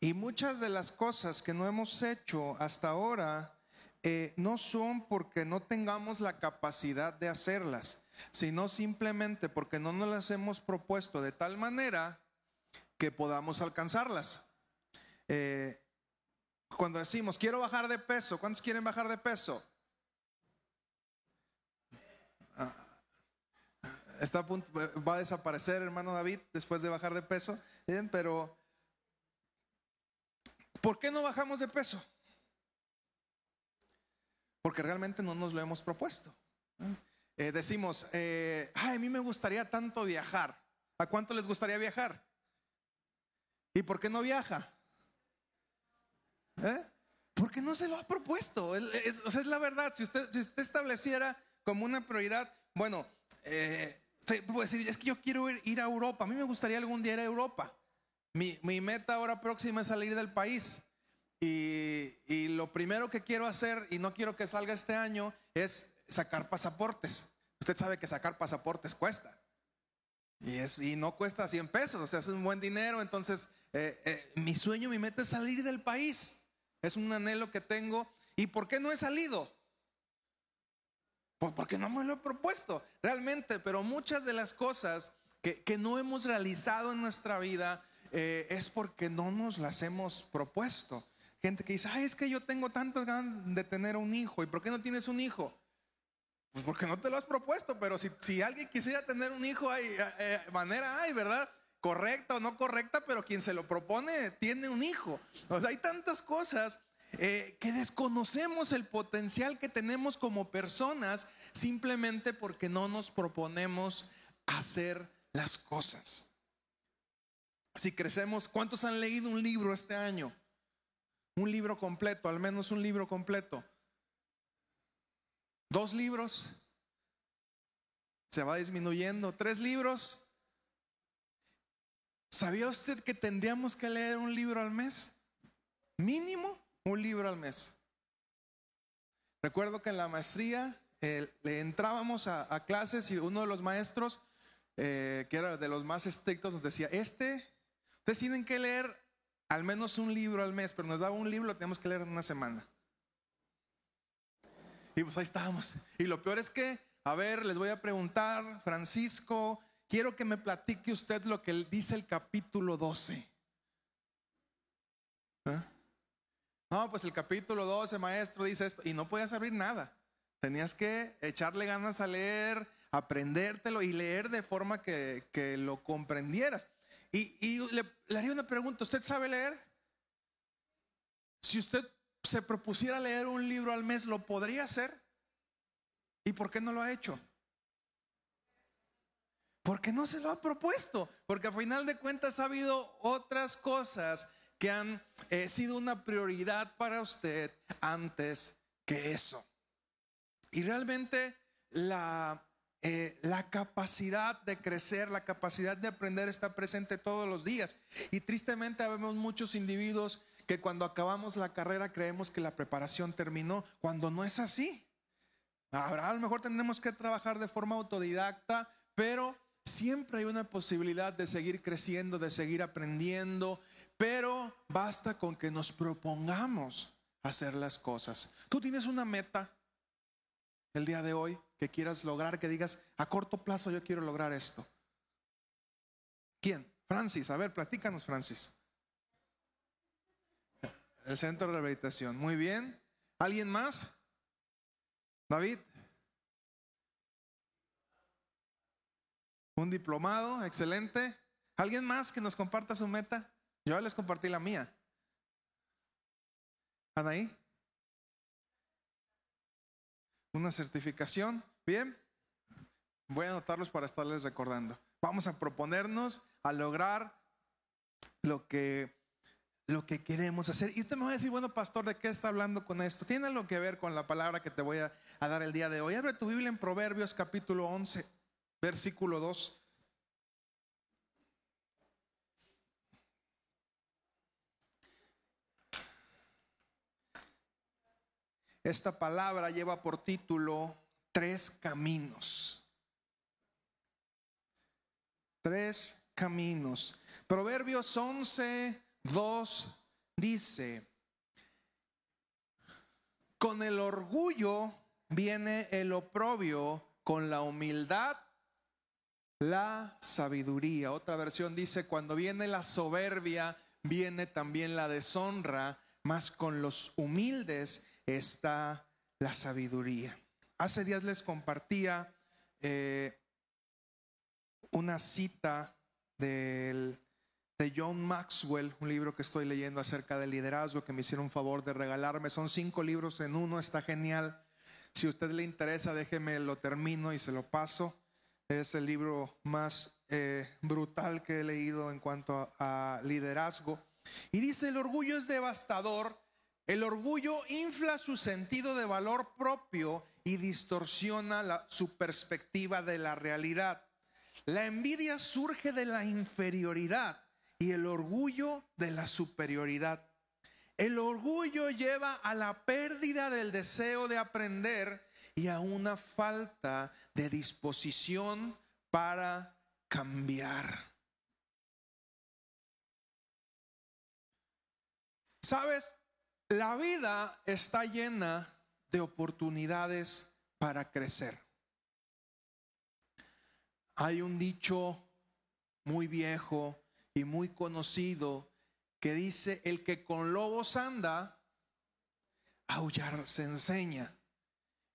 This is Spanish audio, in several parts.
Y muchas de las cosas que no hemos hecho hasta ahora eh, no son porque no tengamos la capacidad de hacerlas, sino simplemente porque no nos las hemos propuesto de tal manera que podamos alcanzarlas. Eh, cuando decimos, quiero bajar de peso, ¿cuántos quieren bajar de peso? Ah, está va a desaparecer, hermano David, después de bajar de peso. Bien, pero ¿por qué no bajamos de peso? Porque realmente no nos lo hemos propuesto. Eh, decimos, eh, ay, a mí me gustaría tanto viajar. ¿A cuánto les gustaría viajar? ¿Y por qué no viaja? ¿Eh? Porque no se lo ha propuesto. Es, es la verdad. Si usted, si usted estableciera como una prioridad, bueno, eh, puede decir, es que yo quiero ir, a Europa. A mí me gustaría algún día ir a Europa. Mi, mi meta ahora próxima es salir del país. Y, y, lo primero que quiero hacer, y no quiero que salga este año, es sacar pasaportes. Usted sabe que sacar pasaportes cuesta. Y, es, y no cuesta 100 pesos, o sea, es un buen dinero. Entonces, eh, eh, mi sueño, mi meta es salir del país. Es un anhelo que tengo. ¿Y por qué no he salido? Pues porque no me lo he propuesto, realmente. Pero muchas de las cosas que, que no hemos realizado en nuestra vida eh, es porque no nos las hemos propuesto. Gente que dice, ay, es que yo tengo tantas ganas de tener un hijo. ¿Y por qué no tienes un hijo? Pues porque no te lo has propuesto, pero si, si alguien quisiera tener un hijo, hay eh, eh, manera hay, ¿verdad? Correcta o no correcta, pero quien se lo propone tiene un hijo. O hay tantas cosas que desconocemos el potencial que tenemos como personas simplemente porque no nos proponemos hacer las cosas. Si crecemos, ¿cuántos han leído un libro este año? Un libro completo, al menos un libro completo. Dos libros. Se va disminuyendo. Tres libros. ¿Sabía usted que tendríamos que leer un libro al mes? Mínimo un libro al mes. Recuerdo que en la maestría le entrábamos a, clases y uno de los maestros, eh, que era de los más estrictos, nos decía, este, ustedes tienen que leer al menos un libro al mes, pero nos daba un libro, lo tenemos que leer en una semana. Y pues ahí estábamos. Y lo peor es que, a ver, les voy a preguntar, Francisco, quiero que me platique usted lo que dice el capítulo 12. ¿Ah? No, pues el capítulo 12, maestro, dice esto. Y no podías abrir nada. Tenías que echarle ganas a leer, aprendértelo y leer de forma que, lo comprendieras. Y, le, haría una pregunta, ¿usted sabe leer? Si usted se propusiera leer un libro al mes, ¿lo podría hacer? ¿Y por qué no lo ha hecho? Porque no se lo ha propuesto, porque a final de cuentas ha habido otras cosas que han eh, sido una prioridad para usted antes que eso. Y realmente la, eh, la capacidad de crecer, la capacidad de aprender está presente todos los días. Y tristemente vemos muchos individuos que cuando acabamos la carrera creemos que la preparación terminó, cuando no es así. Ahora a lo mejor tendremos que trabajar de forma autodidacta, pero siempre hay una posibilidad de seguir creciendo, de seguir aprendiendo, pero basta con que nos propongamos hacer las cosas. Tú tienes una meta el día de hoy que quieras lograr, que digas, a corto plazo yo quiero lograr esto. ¿Quién? Francis, a ver, platícanos, Francis. El centro de rehabilitación. Muy bien. ¿Alguien más? David. Un diplomado, excelente. ¿Alguien más que nos comparta su meta? Yo les compartí la mía. Anaí. Una certificación. Bien. Voy a anotarlos para estarles recordando. Vamos a proponernos a lograr lo que lo que queremos hacer. Y usted me va a decir, bueno, pastor, ¿de qué está hablando con esto? Tiene algo que ver con la palabra que te voy a, a dar el día de hoy. Abre tu Biblia en Proverbios capítulo 11, versículo 2. Esta palabra lleva por título tres caminos. Tres caminos. Proverbios 11, 2 dice, con el orgullo viene el oprobio, con la humildad la sabiduría. Otra versión dice, cuando viene la soberbia, viene también la deshonra, mas con los humildes está la sabiduría. Hace días les compartía eh, una cita del, de John Maxwell, un libro que estoy leyendo acerca del liderazgo que me hicieron un favor de regalarme. Son cinco libros en uno, está genial. Si a usted le interesa, déjeme lo termino y se lo paso. Es el libro más eh, brutal que he leído en cuanto a, liderazgo. Y dice, el orgullo es devastador. El orgullo infla su sentido de valor propio y distorsiona su perspectiva de la realidad. La envidia surge de la inferioridad y el orgullo de la superioridad. El orgullo lleva a la pérdida del deseo de aprender y a una falta de disposición para cambiar. Sabes, la vida está llena de oportunidades para crecer. Hay un dicho muy viejo y muy conocido que dice, el que con lobos anda, aullar se enseña.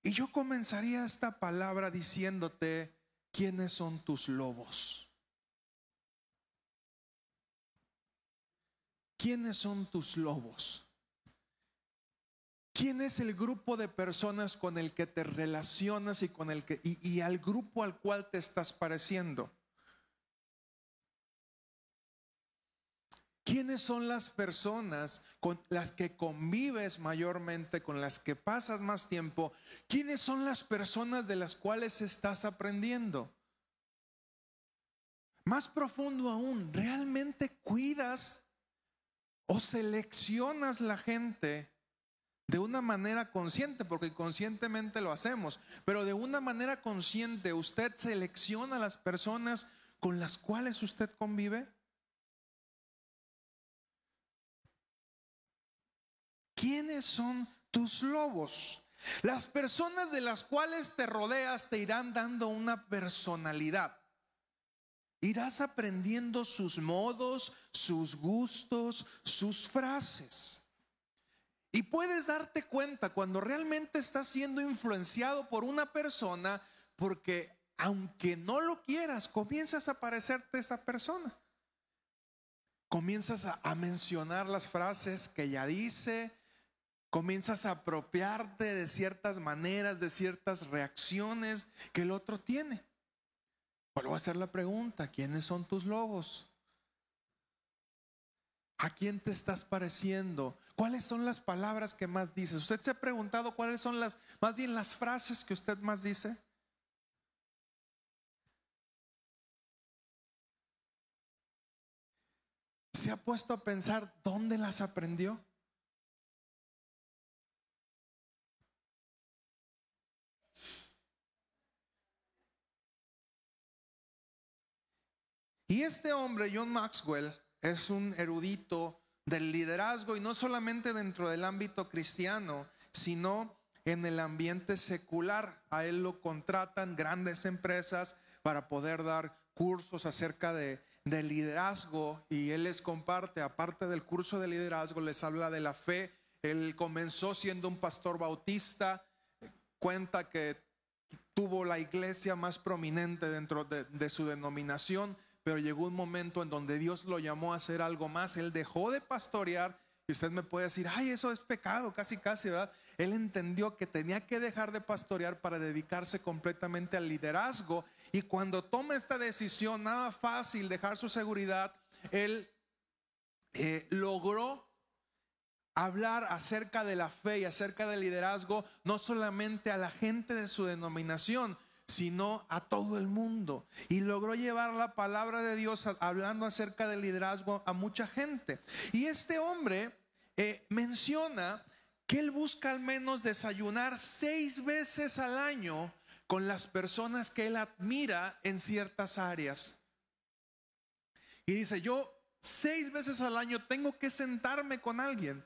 Y yo comenzaría esta palabra diciéndote, ¿quiénes son tus lobos? ¿Quiénes son tus lobos? ¿Quién es el grupo de personas con el que te relacionas y con el que y, al grupo al cual te estás pareciendo? ¿Quiénes son las personas con las que convives mayormente, con las que pasas más tiempo? ¿Quiénes son las personas de las cuales estás aprendiendo? Más profundo aún, ¿realmente cuidas o seleccionas la gente de una manera consciente? Porque conscientemente lo hacemos, pero de una manera consciente usted selecciona las personas con las cuales usted convive. ¿Quiénes son tus lobos? Las personas de las cuales te rodeas te irán dando una personalidad. Irás aprendiendo sus modos, sus gustos, sus frases. Y puedes darte cuenta cuando realmente estás siendo influenciado por una persona porque aunque no lo quieras, comienzas a parecerte esa persona. Comienzas a, a mencionar las frases que ella dice, comienzas a apropiarte de ciertas maneras, de ciertas reacciones que el otro tiene. Vuelvo a hacer la pregunta, ¿quiénes son tus lobos? ¿A quién te estás pareciendo? ¿Cuáles son las palabras que más dices? ¿Usted se ha preguntado cuáles son las, más bien las frases que usted más dice? ¿Se ha puesto a pensar dónde las aprendió? Y este hombre, John Maxwell, es un erudito del liderazgo y no solamente dentro del ámbito cristiano, sino en el ambiente secular. A él lo contratan grandes empresas para poder dar cursos acerca de, liderazgo y él les comparte, aparte del curso de liderazgo, les habla de la fe. Él comenzó siendo un pastor bautista, cuenta que tuvo la iglesia más prominente dentro de su denominación pero llegó un momento en donde Dios lo llamó a hacer algo más. Él dejó de pastorear y usted me puede decir, ay, eso es pecado, casi, casi, ¿verdad? Él entendió que tenía que dejar de pastorear para dedicarse completamente al liderazgo. Y cuando toma esta decisión, nada fácil, dejar su seguridad, él eh, logró hablar acerca de la fe y acerca del liderazgo, no solamente a la gente de su denominación, sino a todo el mundo. Logró llevar la palabra de Dios hablando acerca del liderazgo a mucha gente. Y este hombre eh, menciona que él busca al menos desayunar seis veces al año con las personas que él admira en ciertas áreas. Y dice, yo seis veces al año tengo que sentarme con alguien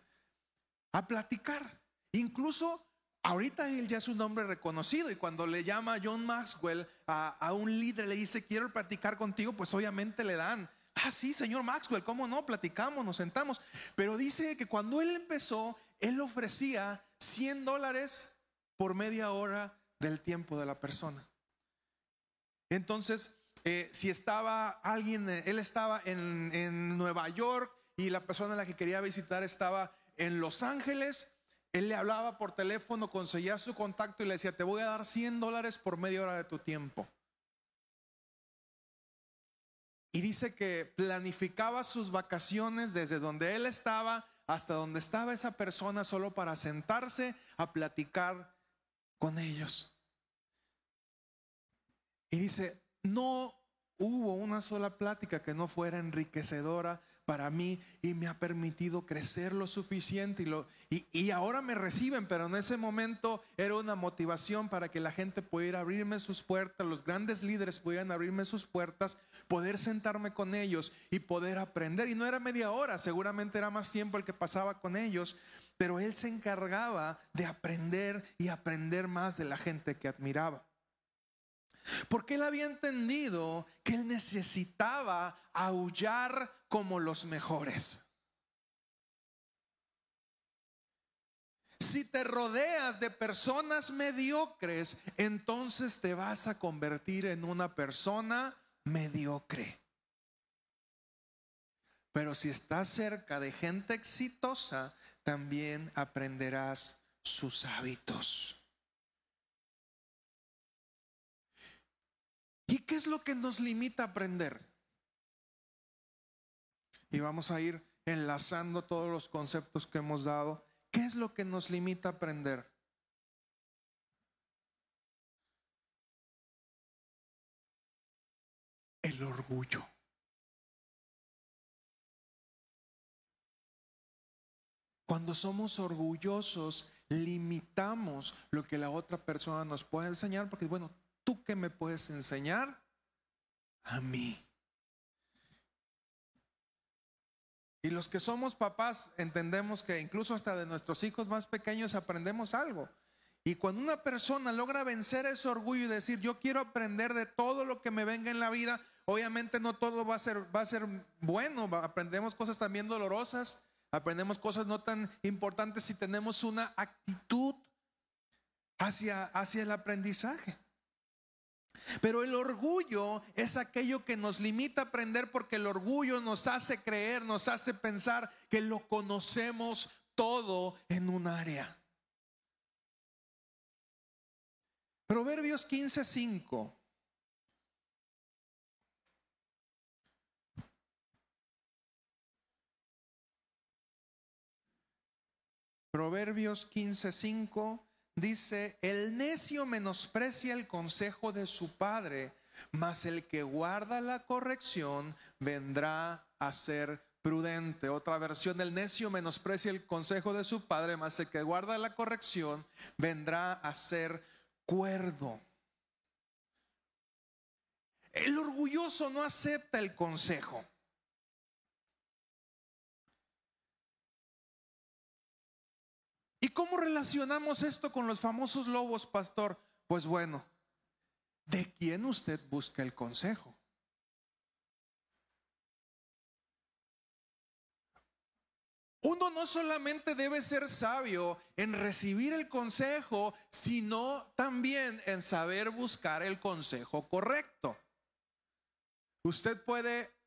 a platicar. Incluso ahorita él ya es un hombre reconocido y cuando le llama John Maxwell a, a un líder, le dice, quiero platicar contigo, pues obviamente le dan. Ah, sí, señor Maxwell, ¿cómo no? Platicamos, nos sentamos. Pero dice que cuando él empezó, él ofrecía 100 dólares por media hora del tiempo de la persona. Entonces, eh, si estaba alguien, eh, él estaba en, en Nueva York y la persona a la que quería visitar estaba en Los Ángeles, él le hablaba por teléfono, conseguía su contacto y le decía, te voy a dar 100 dólares por media hora de tu tiempo. Y dice que planificaba sus vacaciones desde donde él estaba hasta donde estaba esa persona solo para sentarse a platicar con ellos. Y dice, no hubo una sola plática que no fuera enriquecedora para mí y me ha permitido crecer lo suficiente y, lo, y, ahora me reciben, pero en ese momento era una motivación para que la gente pudiera abrirme sus puertas, los grandes líderes pudieran abrirme sus puertas, poder sentarme con ellos y poder aprender. Y no era media hora, seguramente era más tiempo el que pasaba con ellos, pero él se encargaba de aprender y aprender más de la gente que admiraba. Porque él había entendido que él necesitaba aullar como los mejores. Si te rodeas de personas mediocres, entonces te vas a convertir en una persona mediocre. Pero si estás cerca de gente exitosa, también aprenderás sus hábitos. ¿Y qué es lo que nos limita a aprender? Y vamos a ir enlazando todos los conceptos que hemos dado. ¿Qué es lo que nos limita a aprender? El orgullo. Cuando somos orgullosos, limitamos lo que la otra persona nos puede enseñar, porque bueno, ¿tú qué me puedes enseñar? A mí. Y los que somos papás entendemos que incluso hasta de nuestros hijos más pequeños aprendemos algo. Y cuando una persona logra vencer ese orgullo y decir, yo quiero aprender de todo lo que me venga en la vida, obviamente no todo va a ser, va a ser bueno, aprendemos cosas también dolorosas, aprendemos cosas no tan importantes si tenemos una actitud hacia, hacia el aprendizaje. Pero el orgullo es aquello que nos limita a aprender porque el orgullo nos hace creer, nos hace pensar que lo conocemos todo en un área. Proverbios 15:5. Proverbios 15:5 dice, el necio menosprecia el consejo de su padre, mas el que guarda la corrección vendrá a ser prudente. Otra versión, el necio menosprecia el consejo de su padre, mas el que guarda la corrección vendrá a ser cuerdo. El orgulloso no acepta el consejo. ¿Y cómo relacionamos esto con los famosos lobos, pastor? Pues bueno, ¿de quién usted busca el consejo? Uno no solamente debe ser sabio en recibir el consejo, sino también en saber buscar el consejo correcto. Usted puede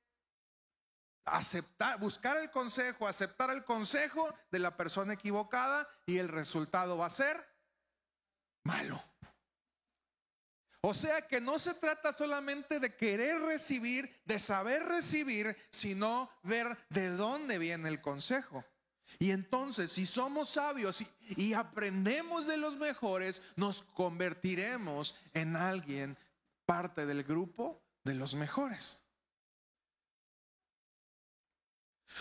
aceptar, buscar el consejo, aceptar el consejo de la persona equivocada y el resultado va a ser malo. O sea que no se trata solamente de querer recibir, de saber recibir, sino ver de dónde viene el consejo. Y entonces, si somos sabios y, y aprendemos de los mejores, nos convertiremos en alguien parte del grupo de los mejores.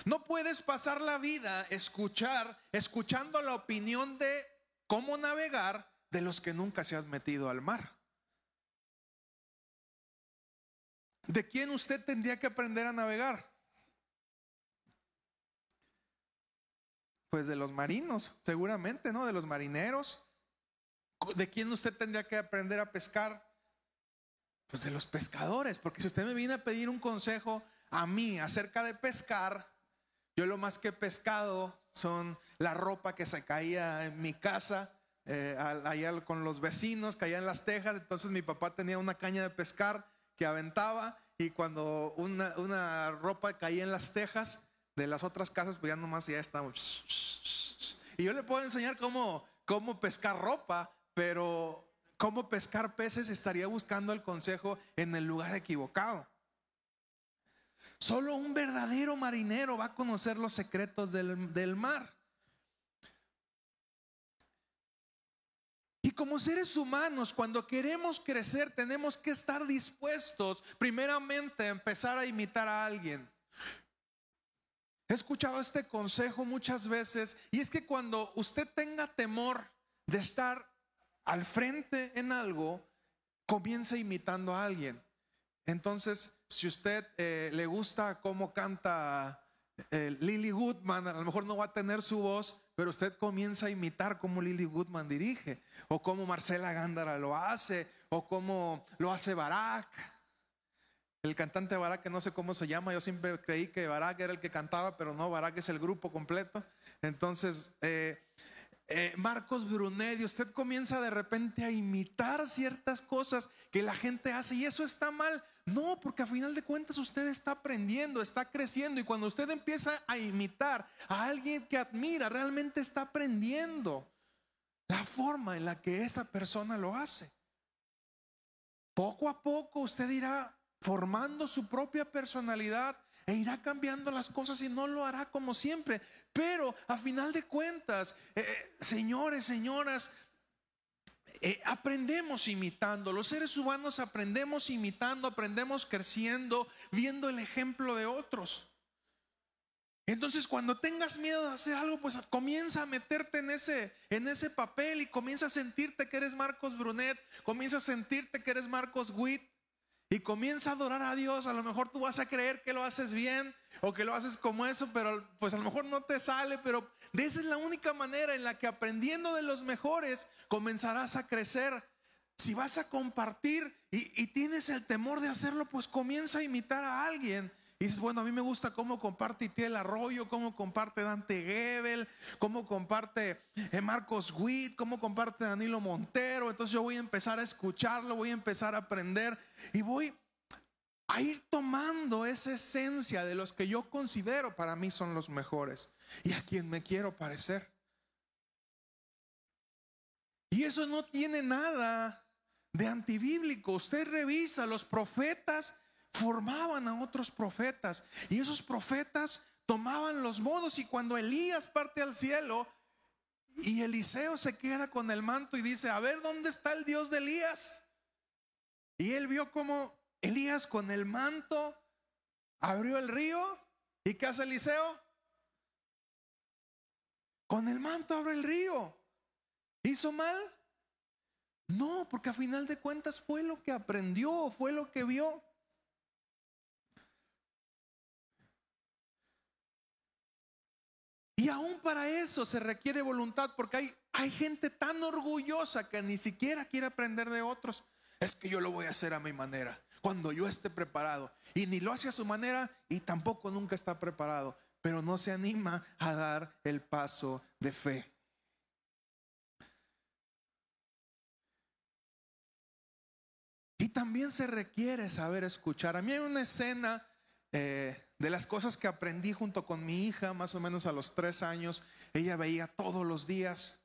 No puedes pasar la vida escuchar, escuchando la opinión de cómo navegar de los que nunca se han metido al mar. ¿De quién usted tendría que aprender a navegar? Pues de los marinos, seguramente, ¿no? De los marineros. ¿De quién usted tendría que aprender a pescar? Pues de los pescadores, porque si usted me viene a pedir un consejo a mí acerca de pescar, yo lo más que he pescado son la ropa que se caía en mi casa, eh, allá con los vecinos, caía en las tejas, entonces mi papá tenía una caña de pescar que aventaba y cuando una, ropa caía en las tejas de las otras casas, pues ya nomás ya estamos. Y yo le puedo enseñar cómo, cómo pescar ropa, pero cómo pescar peces estaría buscando el consejo en el lugar equivocado. Solo un verdadero marinero va a conocer los secretos del, mar. Y como seres humanos, cuando queremos crecer, tenemos que estar dispuestos primeramente a empezar a imitar a alguien. He escuchado este consejo muchas veces y es que cuando usted tenga temor de estar al frente en algo, comienza imitando a alguien. Entonces, si usted eh, le gusta cómo canta eh, Lily Goodman, a lo mejor no va a tener su voz, pero usted comienza a imitar cómo Lily Goodman dirige, o cómo Marcela Gándara lo hace, o cómo lo hace Barak. El cantante Barak, que no sé cómo se llama, yo siempre creí que Barak era el que cantaba, pero no, Barak es el grupo completo. Entonces, eh, eh, Marcos Brunet, y usted comienza de repente a imitar ciertas cosas que la gente hace y eso está mal. No, porque a final de cuentas usted está aprendiendo, está creciendo y cuando usted empieza a imitar a alguien que admira, realmente está aprendiendo la forma en la que esa persona lo hace. Poco a poco usted irá formando su propia personalidad e irá cambiando las cosas y no lo hará como siempre. Pero a final de cuentas, eh, eh, señores, señoras, eh, aprendemos imitando. Los seres humanos aprendemos imitando, aprendemos creciendo, viendo el ejemplo de otros. Entonces, cuando tengas miedo de hacer algo, pues comienza a meterte en ese, en ese papel y comienza a sentirte que eres Marcos Brunet, comienza a sentirte que eres Marcos Witt, y comienza a adorar a Dios, a lo mejor tú vas a creer que lo haces bien o que lo haces como eso, pero pues a lo mejor no te sale, pero de esa es la única manera en la que aprendiendo de los mejores comenzarás a crecer. Si vas a compartir y, y tienes el temor de hacerlo, pues comienza a imitar a alguien y dices, bueno, a mí me gusta cómo comparte Itiel Arroyo, cómo comparte Dante Gebel, cómo comparte eh, Marcos Witt, cómo comparte Danilo Montero. Entonces yo voy a empezar a escucharlo, voy a empezar a aprender y voy a ir tomando esa esencia de los que yo considero para mí son los mejores y a quien me quiero parecer. Y eso no tiene nada de antibíblico. Usted revisa los profetas formaban a otros profetas y esos profetas tomaban los modos y cuando Elías parte al cielo y Eliseo se queda con el manto y dice, a ver, ¿dónde está el Dios de Elías? Y él vio como Elías con el manto abrió el río y ¿qué hace Eliseo? Con el manto abre el río. ¿Hizo mal? No, porque a final de cuentas fue lo que aprendió, fue lo que vio. Y aún para eso se requiere voluntad porque hay, hay gente tan orgullosa que ni siquiera quiere aprender de otros. Es que yo lo voy a hacer a mi manera, cuando yo esté preparado. Y ni lo hace a su manera y tampoco nunca está preparado, pero no se anima a dar el paso de fe. Y también se requiere saber escuchar. A mí hay una escena eh, de las cosas que aprendí junto con mi hija, más o menos a los tres años, ella veía todos los días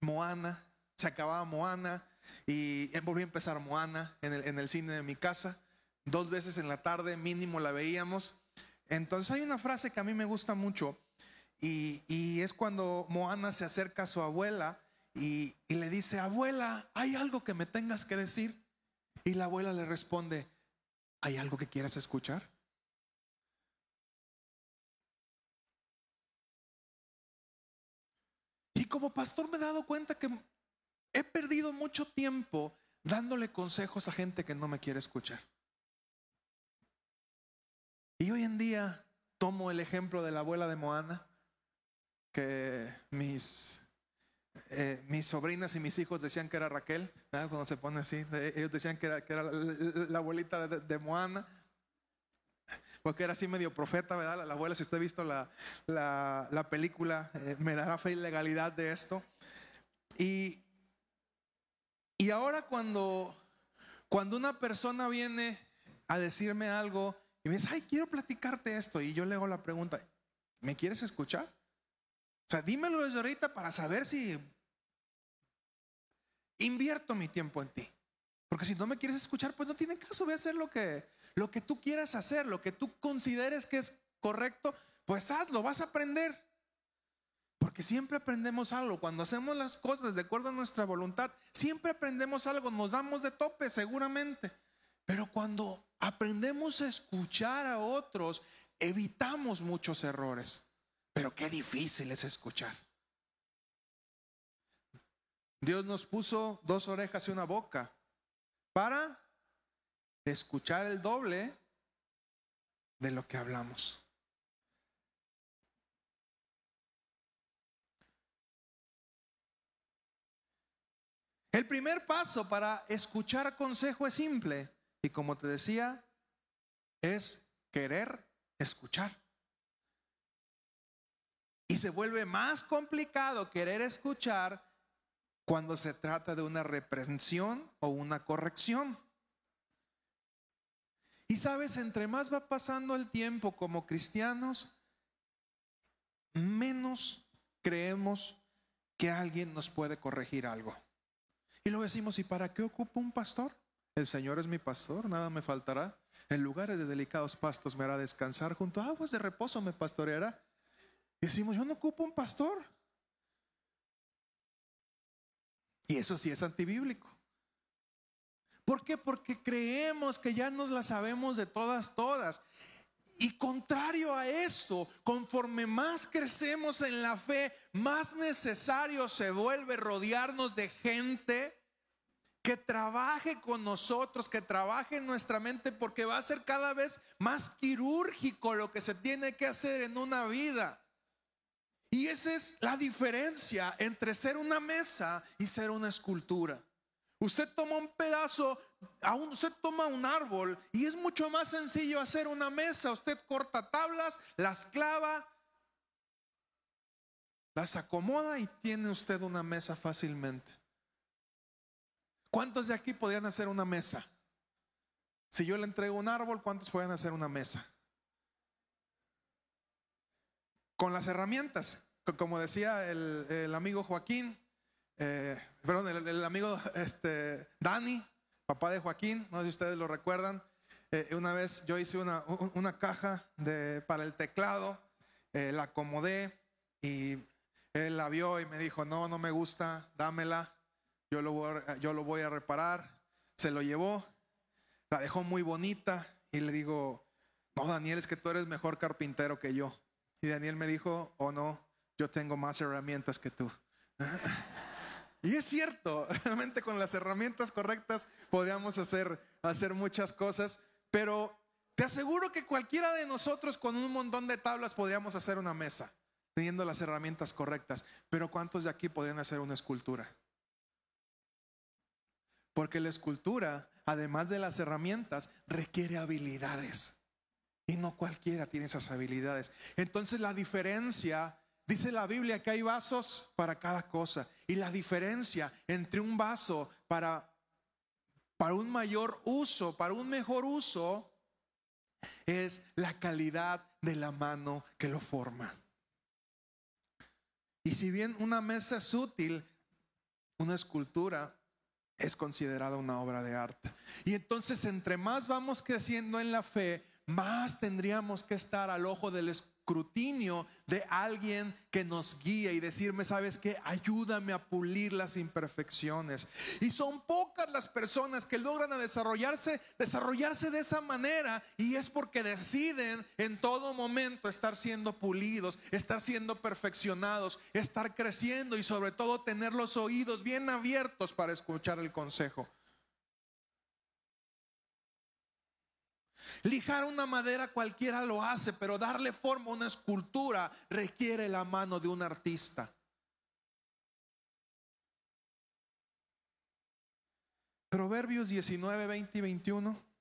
Moana, se acababa Moana y volví a empezar Moana en el, cine de mi casa. Dos veces en la tarde mínimo la veíamos. Entonces hay una frase que a mí me gusta mucho y, y es cuando Moana se acerca a su abuela y, y le dice, abuela, ¿hay algo que me tengas que decir? Y la abuela le responde, ¿hay algo que quieras escuchar? Como pastor me he dado cuenta que he perdido mucho tiempo dándole consejos a gente que no me quiere escuchar. Y hoy en día tomo el ejemplo de la abuela de Moana que mis, eh, mis sobrinas y mis hijos decían que era Raquel, cuando se pone así, ellos decían que era, que era la, abuelita de, Moana, porque era así medio profeta, ¿verdad? La, abuela, si usted ha visto la, la película, eh, me dará fe y legalidad de esto. Y, y ahora cuando, cuando una persona viene a decirme algo y me dice, ay, quiero platicarte esto, y yo le hago la pregunta, ¿me quieres escuchar? O sea, dímelo desde ahorita para saber si invierto mi tiempo en ti. Porque si no me quieres escuchar, pues no tiene caso, voy a hacer lo que, lo que tú quieras hacer, lo que tú consideres que es correcto, pues hazlo, vas a aprender. Porque siempre aprendemos algo. Cuando hacemos las cosas de acuerdo a nuestra voluntad, siempre aprendemos algo. Nos damos de tope seguramente. Pero cuando aprendemos a escuchar a otros, evitamos muchos errores. Pero qué difícil es escuchar. Dios nos puso dos orejas y una boca para escuchar el doble de lo que hablamos. El primer paso para escuchar consejo es simple y como te decía, es querer escuchar. Y se vuelve más complicado querer escuchar cuando se trata de una reprensión o una corrección. Y sabes, entre más va pasando el tiempo como cristianos, menos creemos que alguien nos puede corregir algo. Y lo decimos, ¿y para qué ocupa un pastor? El Señor es mi pastor, nada me faltará. En lugares de delicados pastos me hará descansar, junto a aguas de reposo me pastoreará. Decimos, yo no ocupo un pastor. Y eso sí es antibíblico. ¿Por qué? Porque creemos que ya nos la sabemos de todas, todas. Y contrario a eso, conforme más crecemos en la fe, más necesario se vuelve rodearnos de gente que trabaje con nosotros, que trabaje en nuestra mente, porque va a ser cada vez más quirúrgico lo que se tiene que hacer en una vida. Y esa es la diferencia entre ser una mesa y ser una escultura. Usted toma un pedazo, usted toma un árbol y es mucho más sencillo hacer una mesa. Usted corta tablas, las clava, las acomoda y tiene usted una mesa fácilmente. ¿Cuántos de aquí podrían hacer una mesa? Si yo le entrego un árbol, ¿cuántos pueden hacer una mesa? Con las herramientas, como decía el amigo Joaquín, eh, perdón, el, amigo este, Dani, papá de Joaquín, no sé si ustedes lo recuerdan, eh, una vez yo hice una, una caja de, para el teclado, eh, la acomodé y él la vio y me dijo, no, no me gusta, dámela, yo lo, voy, yo lo voy a reparar. Se lo llevó, la dejó muy bonita y le digo, no, Daniel, es que tú eres mejor carpintero que yo. Y Daniel me dijo, oh no, yo tengo más herramientas que tú. Y es cierto, realmente con las herramientas correctas podríamos hacer, hacer muchas cosas, pero te aseguro que cualquiera de nosotros con un montón de tablas podríamos hacer una mesa, teniendo las herramientas correctas. Pero ¿cuántos de aquí podrían hacer una escultura? Porque la escultura, además de las herramientas, requiere habilidades. Y no cualquiera tiene esas habilidades. Entonces la diferencia Dice la Biblia que hay vasos para cada cosa. Y la diferencia entre un vaso para, para un mayor uso, para un mejor uso, es la calidad de la mano que lo forma. Y si bien una mesa es útil, una escultura es considerada una obra de arte. Y entonces entre más vamos creciendo en la fe, más tendríamos que estar al ojo del, escrutinio de alguien que nos guía y decirme, sabes que ayúdame a pulir las imperfecciones. Y son pocas las personas que logran desarrollarse, desarrollarse de esa manera y es porque deciden en todo momento estar siendo pulidos, estar siendo perfeccionados, estar creciendo y sobre todo tener los oídos bien abiertos para escuchar el consejo. Lijar una madera cualquiera lo hace, pero darle forma a una escultura requiere la mano de un artista. Proverbios 19, 20 y 21.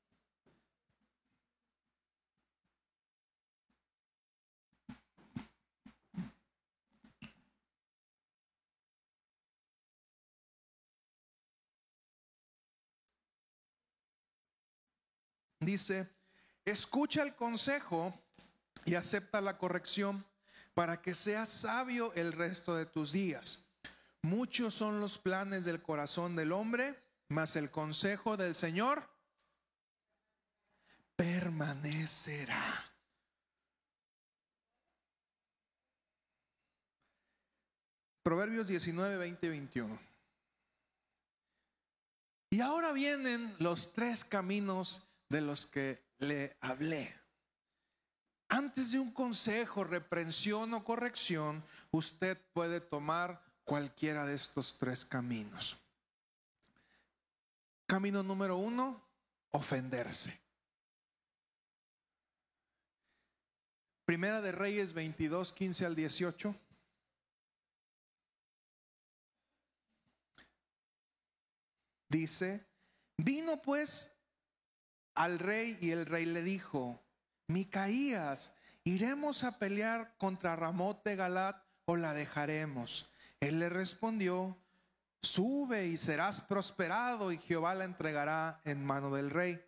Dice, escucha el consejo y acepta la corrección para que seas sabio el resto de tus días. Muchos son los planes del corazón del hombre, mas el consejo del Señor permanecerá. Proverbios 19, 20 y 21. Y ahora vienen los tres caminos de los que le hablé. Antes de un consejo, reprensión o corrección, usted puede tomar cualquiera de estos tres caminos. Camino número uno, ofenderse. Primera de Reyes 22, 15 al 18. Dice, vino pues al rey y el rey le dijo, Micaías, ¿iremos a pelear contra Ramot de Galat o la dejaremos? Él le respondió, sube y serás prosperado y Jehová la entregará en mano del rey.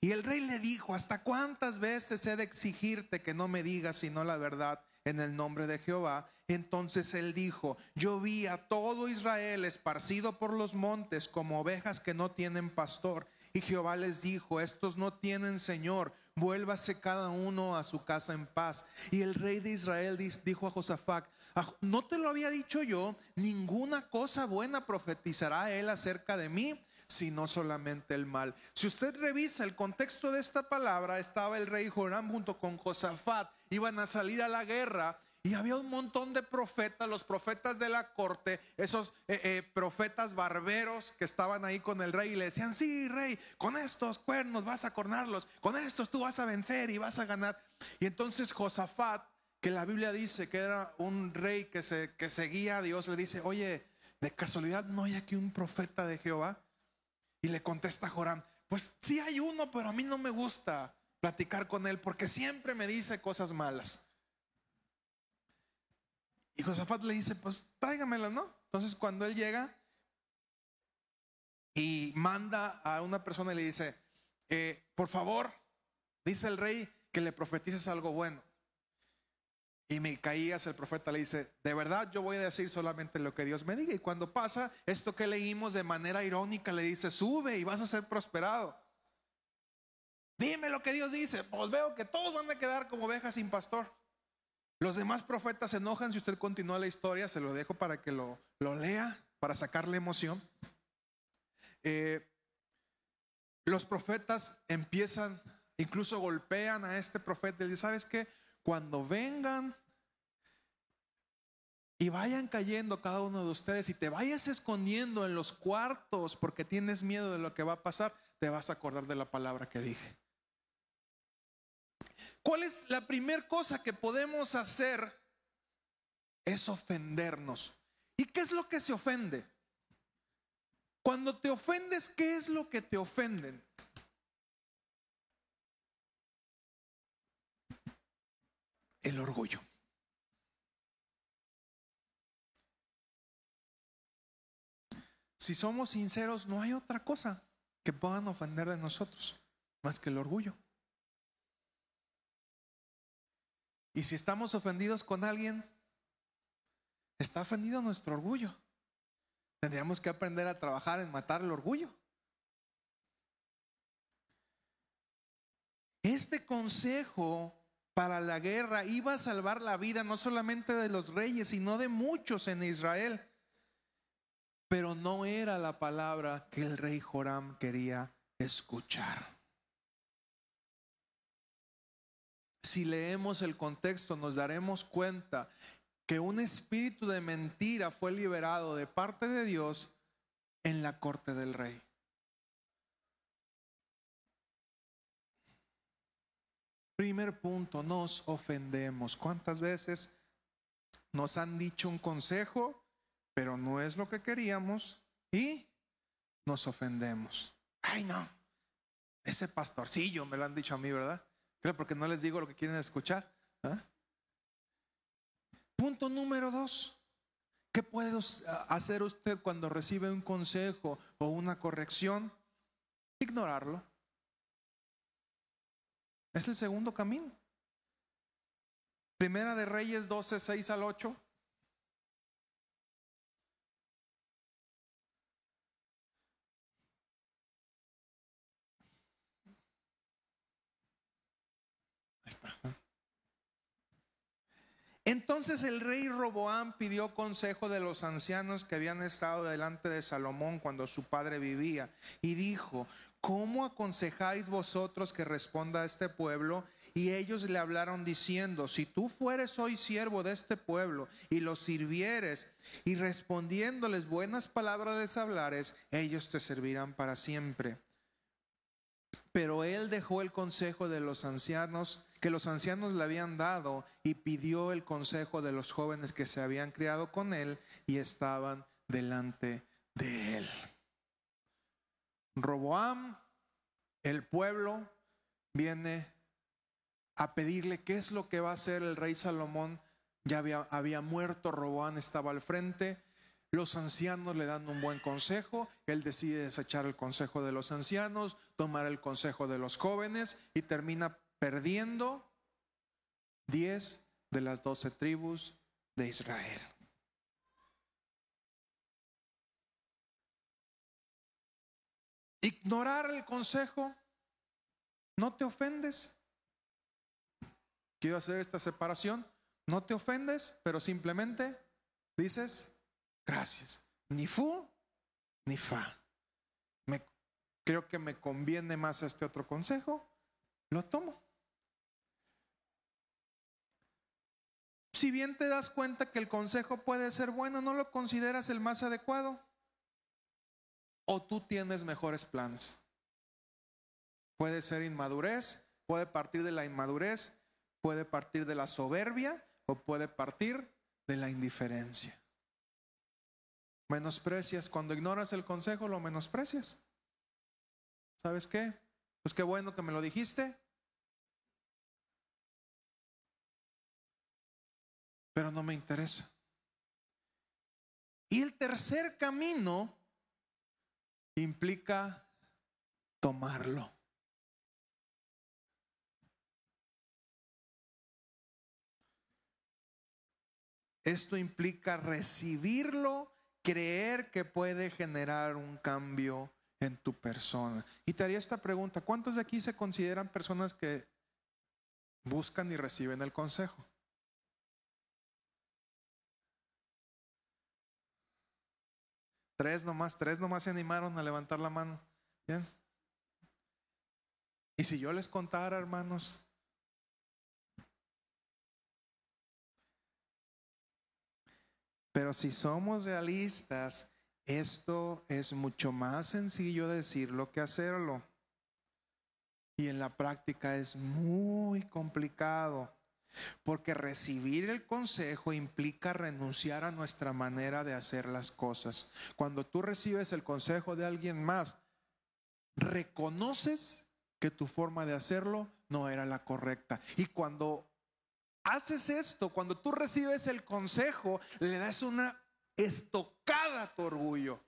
Y el rey le dijo, ¿hasta cuántas veces he de exigirte que no me digas sino la verdad en el nombre de Jehová? Entonces él dijo, yo vi a todo Israel esparcido por los montes como ovejas que no tienen pastor y Jehová les dijo, estos no tienen Señor, vuélvase cada uno a su casa en paz. Y el rey de Israel dijo a Josafat, ah, no te lo había dicho yo, ninguna cosa buena profetizará él acerca de mí sino solamente el mal. Si usted revisa el contexto de esta palabra, estaba el rey Joram junto con Josafat, iban a salir a la guerra y había un montón de profetas, los profetas de la corte, esos eh, eh, profetas barberos que estaban ahí con el rey y le decían, sí, rey, con estos cuernos vas a cornarlos, con estos tú vas a vencer y vas a ganar. Y entonces Josafat, que la Biblia dice que era un rey que, se, que seguía a Dios, le dice, oye, de casualidad no hay aquí un profeta de Jehová. Y le contesta Joram, pues sí hay uno, pero a mí no me gusta platicar con él porque siempre me dice cosas malas. Y Josafat le dice, pues tráigamelo, ¿no? Entonces cuando él llega y manda a una persona y le dice, eh, por favor, dice el rey que le profetices algo bueno. Y Micaías, el profeta, le dice, de verdad yo voy a decir solamente lo que Dios me diga. Y cuando pasa esto que leímos de manera irónica, le dice, sube y vas a ser prosperado. Dime lo que Dios dice. Pues veo que todos van a quedar como ovejas sin pastor. Los demás profetas se enojan si usted continúa la historia, se lo dejo para que lo, lea, para sacarle emoción. Eh, los profetas empiezan, incluso golpean a este profeta y dicen, ¿sabes qué? Cuando vengan y vayan cayendo cada uno de ustedes y te vayas escondiendo en los cuartos porque tienes miedo de lo que va a pasar, te vas a acordar de la palabra que dije. ¿Cuál es la primera cosa que podemos hacer? Es ofendernos. ¿Y qué es lo que se ofende? Cuando te ofendes, ¿qué es lo que te ofenden? El orgullo. Si somos sinceros, no hay otra cosa que puedan ofender de nosotros más que el orgullo. Y si estamos ofendidos con alguien, está ofendido nuestro orgullo. Tendríamos que aprender a trabajar en matar el orgullo. Este consejo para la guerra iba a salvar la vida no solamente de los reyes, sino de muchos en Israel. Pero no era la palabra que el rey Joram quería escuchar. Si leemos el contexto, nos daremos cuenta que un espíritu de mentira fue liberado de parte de Dios en la corte del rey. Primer punto, nos ofendemos. ¿Cuántas veces nos han dicho un consejo, pero no es lo que queríamos y nos ofendemos? Ay, no, ese pastorcillo me lo han dicho a mí, ¿verdad? Creo porque no les digo lo que quieren escuchar. ¿ah? Punto número dos. ¿Qué puede hacer usted cuando recibe un consejo o una corrección? Ignorarlo. Es el segundo camino. Primera de Reyes 12, 6 al 8. Entonces el rey Roboam pidió consejo de los ancianos que habían estado delante de Salomón cuando su padre vivía y dijo, ¿cómo aconsejáis vosotros que responda a este pueblo? Y ellos le hablaron diciendo, si tú fueres hoy siervo de este pueblo y los sirvieres y respondiéndoles buenas palabras les hablares, ellos te servirán para siempre. Pero él dejó el consejo de los ancianos que los ancianos le habían dado y pidió el consejo de los jóvenes que se habían criado con él y estaban delante de él. Roboam, el pueblo, viene a pedirle qué es lo que va a hacer el rey Salomón. Ya había, había muerto, Roboam estaba al frente. Los ancianos le dan un buen consejo, él decide desechar el consejo de los ancianos, tomar el consejo de los jóvenes y termina perdiendo diez de las doce tribus de Israel. Ignorar el consejo, no te ofendes. Quiero hacer esta separación, no te ofendes, pero simplemente dices gracias. Ni fu ni fa. Creo que me conviene más este otro consejo, lo tomo. Si bien te das cuenta que el consejo puede ser bueno, ¿no lo consideras el más adecuado? ¿O tú tienes mejores planes? Puede ser inmadurez, puede partir de la inmadurez, puede partir de la soberbia o puede partir de la indiferencia. Menosprecias, cuando ignoras el consejo, lo menosprecias. ¿Sabes qué? Pues qué bueno que me lo dijiste, pero no me interesa. Y el tercer camino implica tomarlo. Esto implica recibirlo, creer que puede generar un cambio en tu persona. Y te haría esta pregunta, ¿cuántos de aquí se consideran personas que buscan y reciben el consejo? Tres nomás, tres nomás se animaron a levantar la mano. Bien. Y si yo les contara, hermanos, pero si somos realistas, esto es mucho más sencillo decirlo que hacerlo. Y en la práctica es muy complicado. Porque recibir el consejo implica renunciar a nuestra manera de hacer las cosas. Cuando tú recibes el consejo de alguien más, reconoces que tu forma de hacerlo no era la correcta. Y cuando haces esto, cuando tú recibes el consejo, le das una estocada tu orgullo.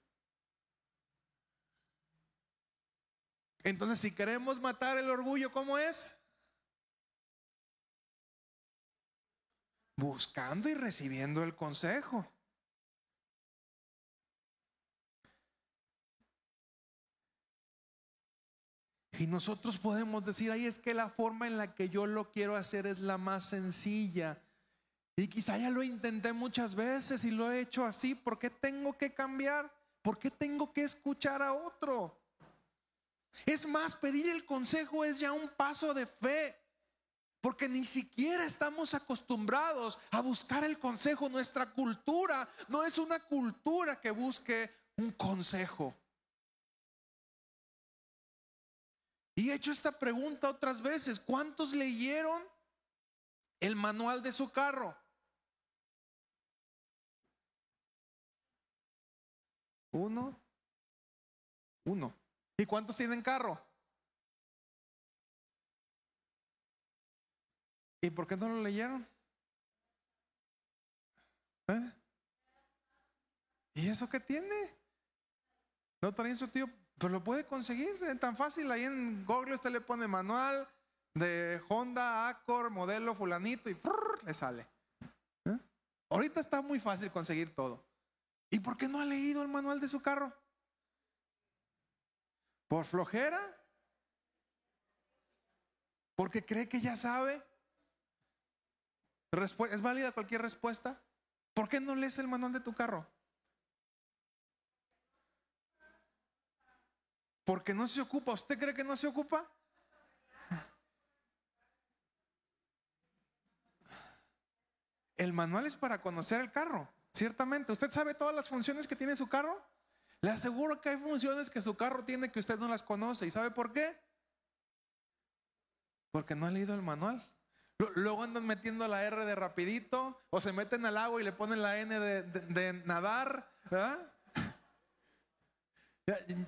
Entonces, si queremos matar el orgullo, ¿cómo es? buscando y recibiendo el consejo. Y nosotros podemos decir, ahí es que la forma en la que yo lo quiero hacer es la más sencilla. Y quizá ya lo intenté muchas veces y lo he hecho así. ¿Por qué tengo que cambiar? ¿Por qué tengo que escuchar a otro? Es más, pedir el consejo es ya un paso de fe. Porque ni siquiera estamos acostumbrados a buscar el consejo. Nuestra cultura no es una cultura que busque un consejo. Y he hecho esta pregunta otras veces. ¿Cuántos leyeron el manual de su carro? Uno. Uno. ¿Y cuántos tienen carro? ¿Y por qué no lo leyeron? ¿Eh? ¿Y eso qué tiene? ¿No trae su tío? Pues lo puede conseguir, tan fácil. Ahí en Google usted le pone manual de Honda, Accord, modelo fulanito y le sale. ¿Eh? Ahorita está muy fácil conseguir todo. ¿Y por qué no ha leído el manual de su carro? ¿Por flojera? ¿Porque cree que ya sabe? ¿Es válida cualquier respuesta? ¿Por qué no lees el manual de tu carro? Porque no se ocupa. ¿Usted cree que no se ocupa? El manual es para conocer el carro, ciertamente. ¿Usted sabe todas las funciones que tiene su carro? Le aseguro que hay funciones que su carro tiene que usted no las conoce. ¿Y sabe por qué? Porque no ha leído el manual. Luego andan metiendo la R de rapidito o se meten al agua y le ponen la N de, nadar. Ya,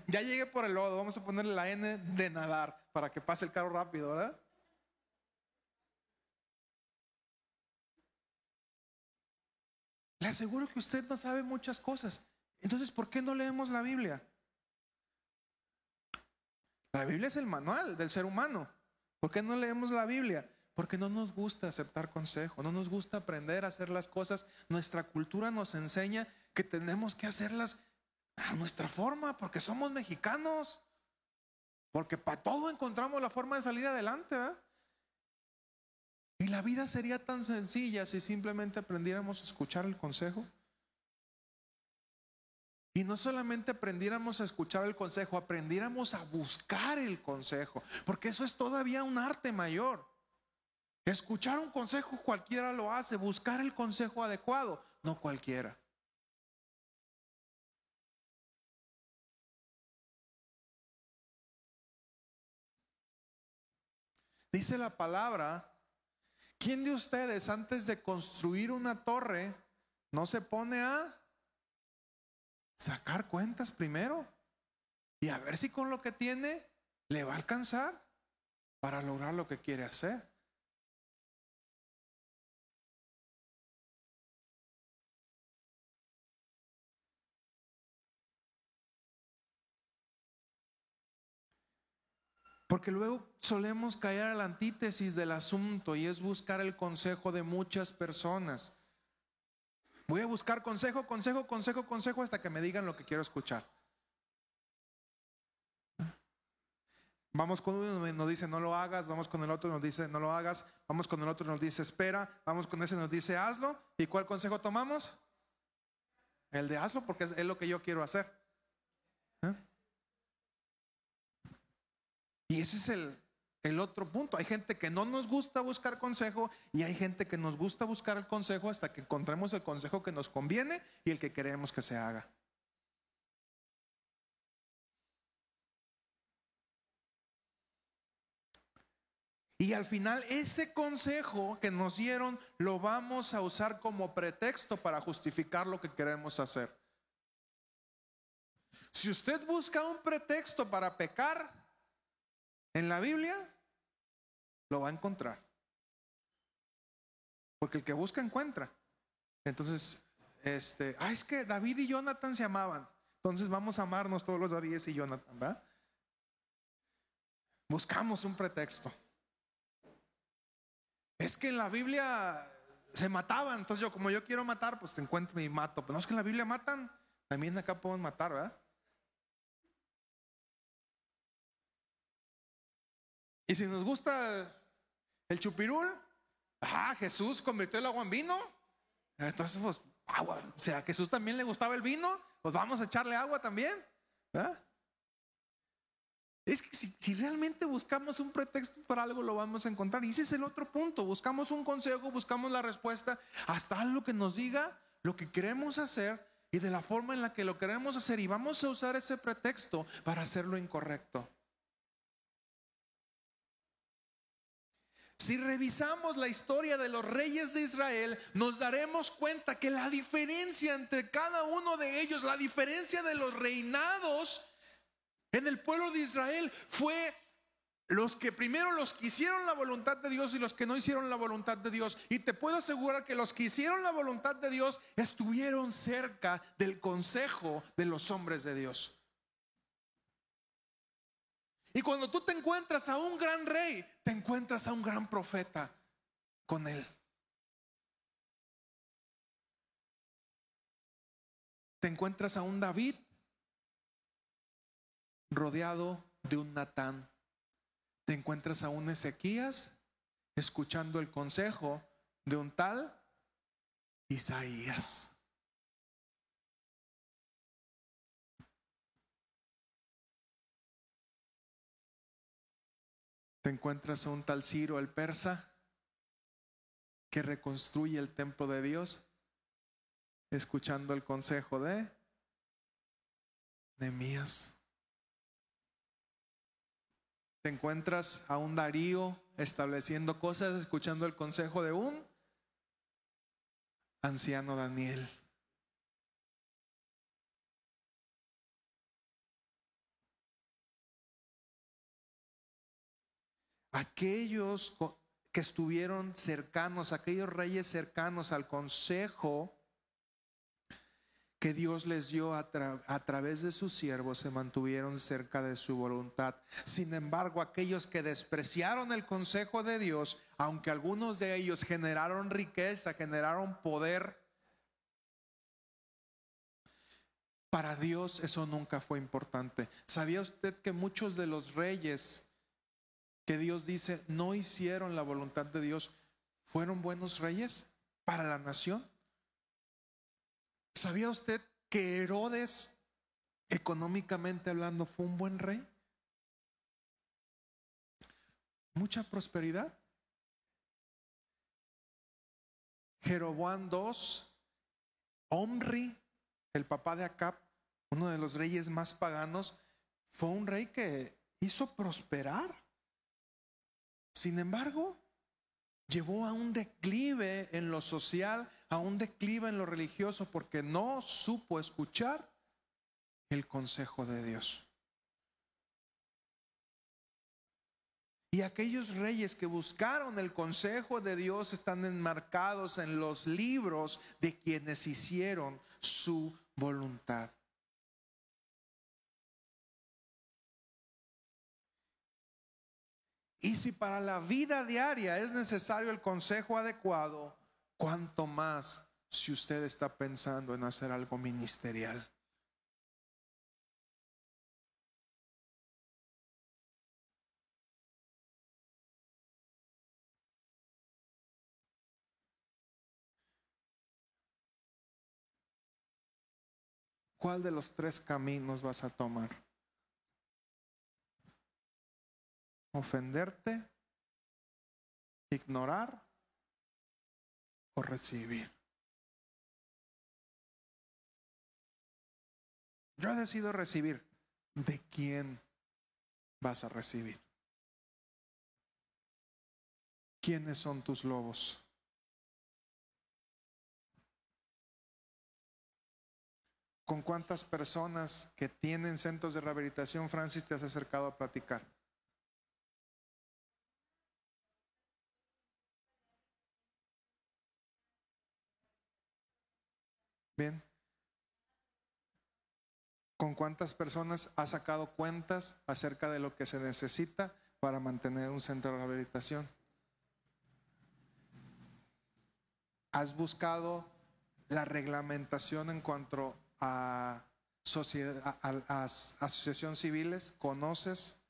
ya, llegué por el lodo, vamos a ponerle la N de nadar para que pase el carro rápido, ¿verdad? Le aseguro que usted no sabe muchas cosas. Entonces, ¿por qué no leemos la Biblia? La Biblia es el manual del ser humano. ¿Por qué no leemos la Biblia? Porque no nos gusta aceptar consejo, no nos gusta aprender a hacer las cosas. Nuestra cultura nos enseña que tenemos que hacerlas a nuestra forma, porque somos mexicanos. Porque para todo encontramos la forma de salir adelante. Y la vida sería tan sencilla si simplemente aprendiéramos a escuchar el consejo. Y no solamente aprendiéramos a escuchar el consejo, aprendiéramos a buscar el consejo, porque eso es todavía un arte mayor. Escuchar un consejo cualquiera lo hace, buscar el consejo adecuado, no cualquiera. Dice la palabra, ¿quién de ustedes antes de construir una torre no se pone a sacar cuentas primero y a ver si con lo que tiene le va a alcanzar para lograr lo que quiere hacer? Porque luego solemos caer a la antítesis del asunto y es buscar el consejo de muchas personas. Voy a buscar consejo, consejo, consejo, consejo hasta que me digan lo que quiero escuchar. Vamos con uno nos dice no lo hagas, vamos con el otro nos dice no lo hagas, vamos con el otro nos dice espera, vamos con ese nos dice hazlo. ¿Y cuál consejo tomamos? El de hazlo porque es, lo que yo quiero hacer. Y ese es el, el otro punto. Hay gente que no nos gusta buscar consejo y hay gente que nos gusta buscar el consejo hasta que encontremos el consejo que nos conviene y el que queremos que se haga. Y al final ese consejo que nos dieron lo vamos a usar como pretexto para justificar lo que queremos hacer. Si usted busca un pretexto para pecar, en la Biblia lo va a encontrar. Porque el que busca encuentra. Entonces, este, ah, es que David y Jonathan se amaban. Entonces vamos a amarnos todos los Davides y Jonathan, ¿va? Buscamos un pretexto. Es que en la Biblia se mataban, entonces yo como yo quiero matar, pues encuentro y mato. Pero no es que en la Biblia matan, también acá podemos matar, ¿verdad? Y si nos gusta el, chupirul, ah, Jesús convirtió el agua en vino. Entonces, pues, agua. O sea, a Jesús también le gustaba el vino, pues vamos a echarle agua también. Es que si, realmente buscamos un pretexto para algo, lo vamos a encontrar. Y ese es el otro punto. Buscamos un consejo, buscamos la respuesta, hasta algo que nos diga lo que queremos hacer y de la forma en la que lo queremos hacer. Y vamos a usar ese pretexto para hacer lo incorrecto. Si revisamos la historia de los reyes de Israel, nos daremos cuenta que la diferencia entre cada uno de ellos, la diferencia de los reinados en el pueblo de Israel fue los que primero los que hicieron la voluntad de Dios y los que no hicieron la voluntad de Dios. Y te puedo asegurar que los que hicieron la voluntad de Dios estuvieron cerca del consejo de los hombres de Dios. Y cuando tú te encuentras a un gran rey, te encuentras a un gran profeta con él. Te encuentras a un David rodeado de un Natán. Te encuentras a un Ezequías escuchando el consejo de un tal Isaías. Te encuentras a un tal Ciro el persa que reconstruye el templo de Dios escuchando el consejo de Nehemías. Te encuentras a un Darío estableciendo cosas escuchando el consejo de un anciano Daniel. Aquellos que estuvieron cercanos, aquellos reyes cercanos al consejo que Dios les dio a, través de sus siervos se mantuvieron cerca de su voluntad. Sin embargo, aquellos que despreciaron el consejo de Dios, aunque algunos de ellos generaron riqueza, generaron poder, para Dios eso nunca fue importante. ¿Sabía usted que muchos de los reyes que Dios dice no hicieron la voluntad de Dios, fueron buenos reyes para la nación. ¿Sabía usted que Herodes, económicamente hablando, fue un buen rey? Mucha prosperidad. Jeroboam II, Omri, el papá de Acab, uno de los reyes más paganos, fue un rey que hizo prosperar sin embargo, llevó a un declive en lo social, a un declive en lo religioso, porque no supo escuchar el consejo de Dios. Y aquellos reyes que buscaron el consejo de Dios están enmarcados en los libros de quienes hicieron su voluntad. Y si para la vida diaria es necesario el consejo adecuado, ¿cuánto más si usted está pensando en hacer algo ministerial? ¿Cuál de los tres caminos vas a tomar? Ofenderte, ignorar o recibir. Yo he decidido recibir. ¿De quién vas a recibir? ¿Quiénes son tus lobos? ¿Con cuántas personas que tienen centros de rehabilitación, Francis, te has acercado a platicar? Bien. ¿Con cuántas personas ha sacado cuentas acerca de lo que se necesita para mantener un centro de rehabilitación? ¿Has buscado la reglamentación en cuanto a, sociedad, asociación civiles? ¿Conoces?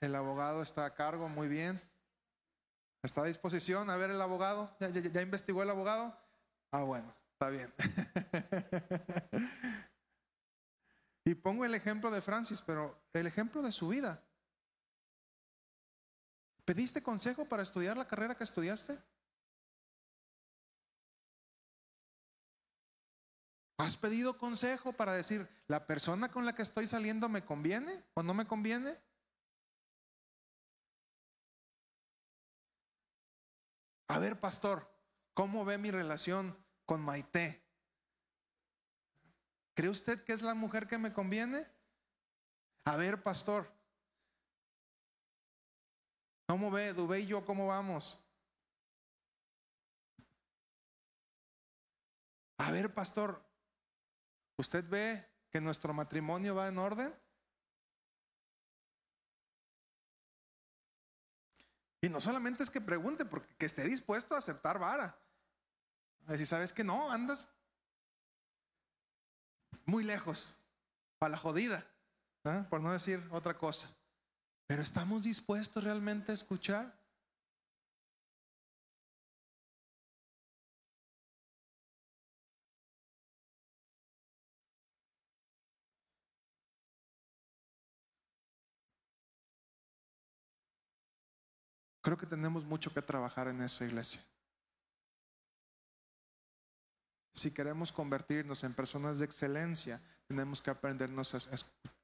El abogado está a cargo, muy bien. ¿Está a disposición a ver el abogado? ya investigó el abogado? Ah, bueno. Está bien. y pongo el ejemplo de Francis, pero el ejemplo de su vida. ¿Pediste consejo para estudiar la carrera que estudiaste? ¿Has pedido consejo para decir, la persona con la que estoy saliendo me conviene o no me conviene? A ver, pastor, ¿cómo ve mi relación con Maite? ¿Cree usted que es la mujer que me conviene? A ver, pastor, ¿cómo ve Dubé y yo cómo vamos? A ver, pastor, ¿usted ve que nuestro matrimonio va en orden? Y no solamente es que pregunte, porque que esté dispuesto a aceptar vara. A decir, ¿sabes que no? Andas muy lejos, para la jodida, ¿eh? por no decir otra cosa. Pero ¿estamos dispuestos realmente a escuchar? Creo que tenemos mucho que trabajar en eso, iglesia. Si queremos convertirnos en personas de excelencia, tenemos que aprendernos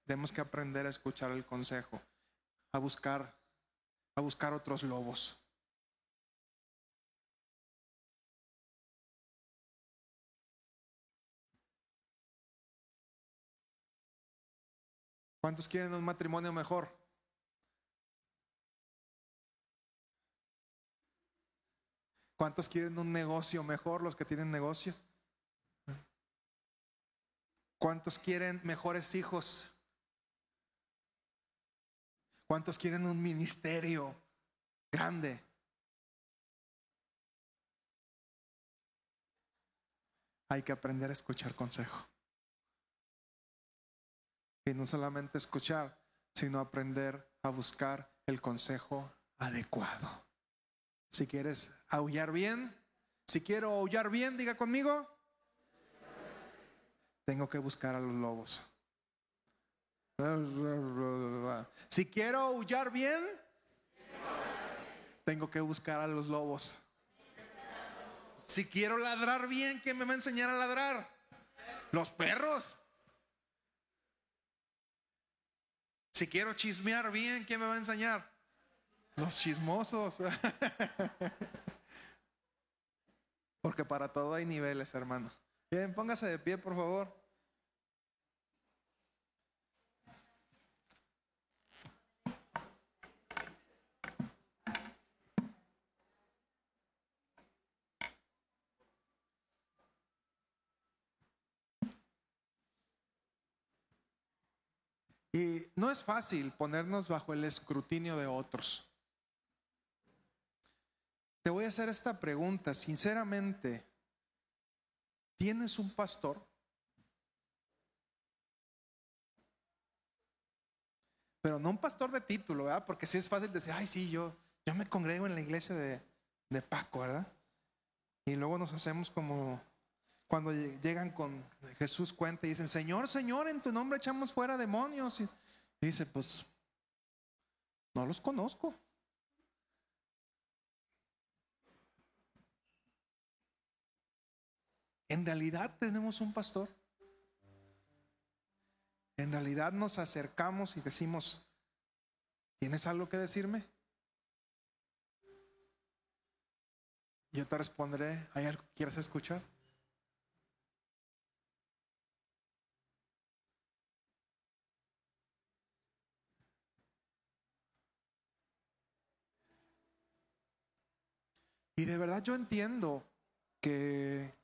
tenemos que aprender a escuchar el consejo, a buscar a buscar otros lobos. ¿Cuántos quieren un matrimonio mejor? ¿Cuántos quieren un negocio mejor, los que tienen negocio? ¿Cuántos quieren mejores hijos? ¿Cuántos quieren un ministerio grande? Hay que aprender a escuchar consejo. Y no solamente escuchar, sino aprender a buscar el consejo adecuado. Si quieres aullar bien, si quiero aullar bien, diga conmigo. Tengo que buscar a los lobos. Si quiero aullar bien, tengo que buscar a los lobos. Si quiero ladrar bien, ¿quién me va a enseñar a ladrar? Los perros. Si quiero chismear bien, ¿quién me va a enseñar? Los chismosos. Porque para todo hay niveles, hermanos. Bien, póngase de pie, por favor. Y no es fácil ponernos bajo el escrutinio de otros. Te voy a hacer esta pregunta, sinceramente, ¿tienes un pastor? Pero no un pastor de título, ¿verdad? Porque sí es fácil decir, ay, sí, yo, yo me congrego en la iglesia de, de Paco, ¿verdad? Y luego nos hacemos como cuando llegan con Jesús cuenta y dicen, Señor, Señor, en tu nombre echamos fuera demonios. Y dice, pues, no los conozco. ¿En realidad tenemos un pastor? ¿En realidad nos acercamos y decimos, ¿tienes algo que decirme? Yo te responderé, ¿hay algo que quieras escuchar? Y de verdad yo entiendo que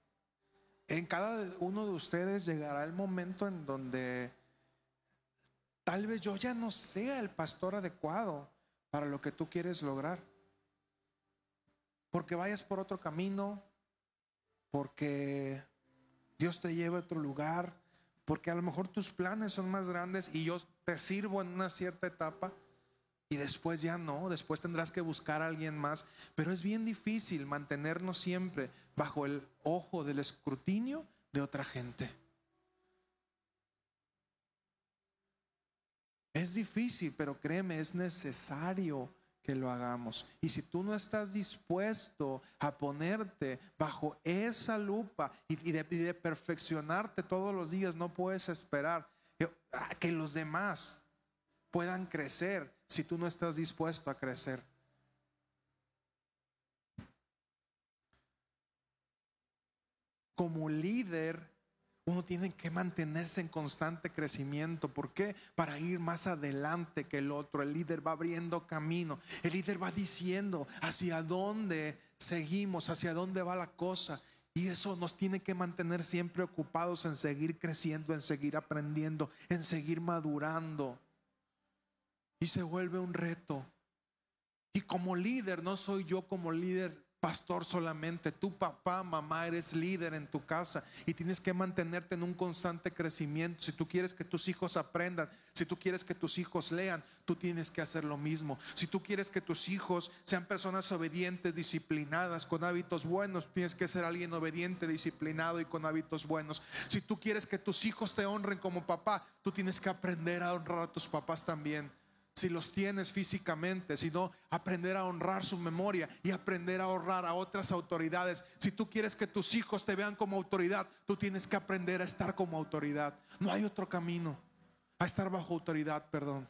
en cada uno de ustedes llegará el momento en donde tal vez yo ya no sea el pastor adecuado para lo que tú quieres lograr. Porque vayas por otro camino, porque Dios te lleva a otro lugar, porque a lo mejor tus planes son más grandes y yo te sirvo en una cierta etapa y después ya no, después tendrás que buscar a alguien más. Pero es bien difícil mantenernos siempre bajo el ojo del escrutinio de otra gente. Es difícil, pero créeme, es necesario que lo hagamos. Y si tú no estás dispuesto a ponerte bajo esa lupa y, de, perfeccionarte todos los días, no puedes esperar que los demás puedan crecer si tú no estás dispuesto a crecer. como líder, uno tiene que mantenerse en constante crecimiento. ¿Por qué? Para ir más adelante que el otro. El líder va abriendo camino. El líder va diciendo hacia dónde seguimos, hacia dónde va la cosa. Y eso nos tiene que mantener siempre ocupados en seguir creciendo, en seguir aprendiendo, en seguir madurando. Y se vuelve un reto. Y como líder, no soy yo como líder pastor solamente, tu papá, mamá, eres líder en tu casa y tienes que mantenerte en un constante crecimiento. Si tú quieres que tus hijos aprendan, si tú quieres que tus hijos lean, tú tienes que hacer lo mismo. Si tú quieres que tus hijos sean personas obedientes, disciplinadas, con hábitos buenos, tienes que ser alguien obediente, disciplinado y con hábitos buenos. Si tú quieres que tus hijos te honren como papá, tú tienes que aprender a honrar a tus papás también si los tienes físicamente, sino aprender a honrar su memoria y aprender a honrar a otras autoridades. Si tú quieres que tus hijos te vean como autoridad, tú tienes que aprender a estar como autoridad. No hay otro camino, a estar bajo autoridad, perdón.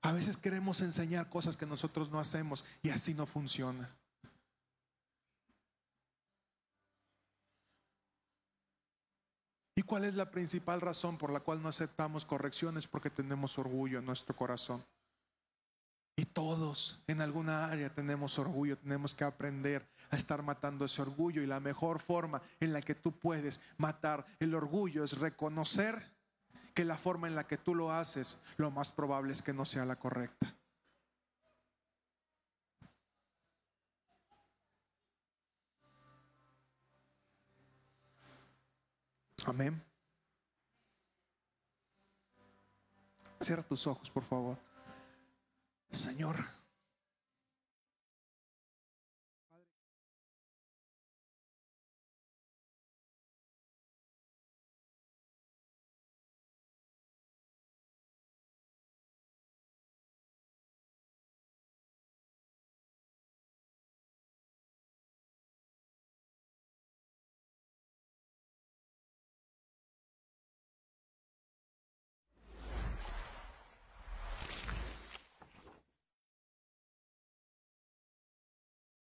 A veces queremos enseñar cosas que nosotros no hacemos y así no funciona. ¿Y cuál es la principal razón por la cual no aceptamos correcciones? Porque tenemos orgullo en nuestro corazón. Y todos en alguna área tenemos orgullo, tenemos que aprender a estar matando ese orgullo. Y la mejor forma en la que tú puedes matar el orgullo es reconocer que la forma en la que tú lo haces, lo más probable es que no sea la correcta. Amén. Cierra tus ojos, por favor. Señor.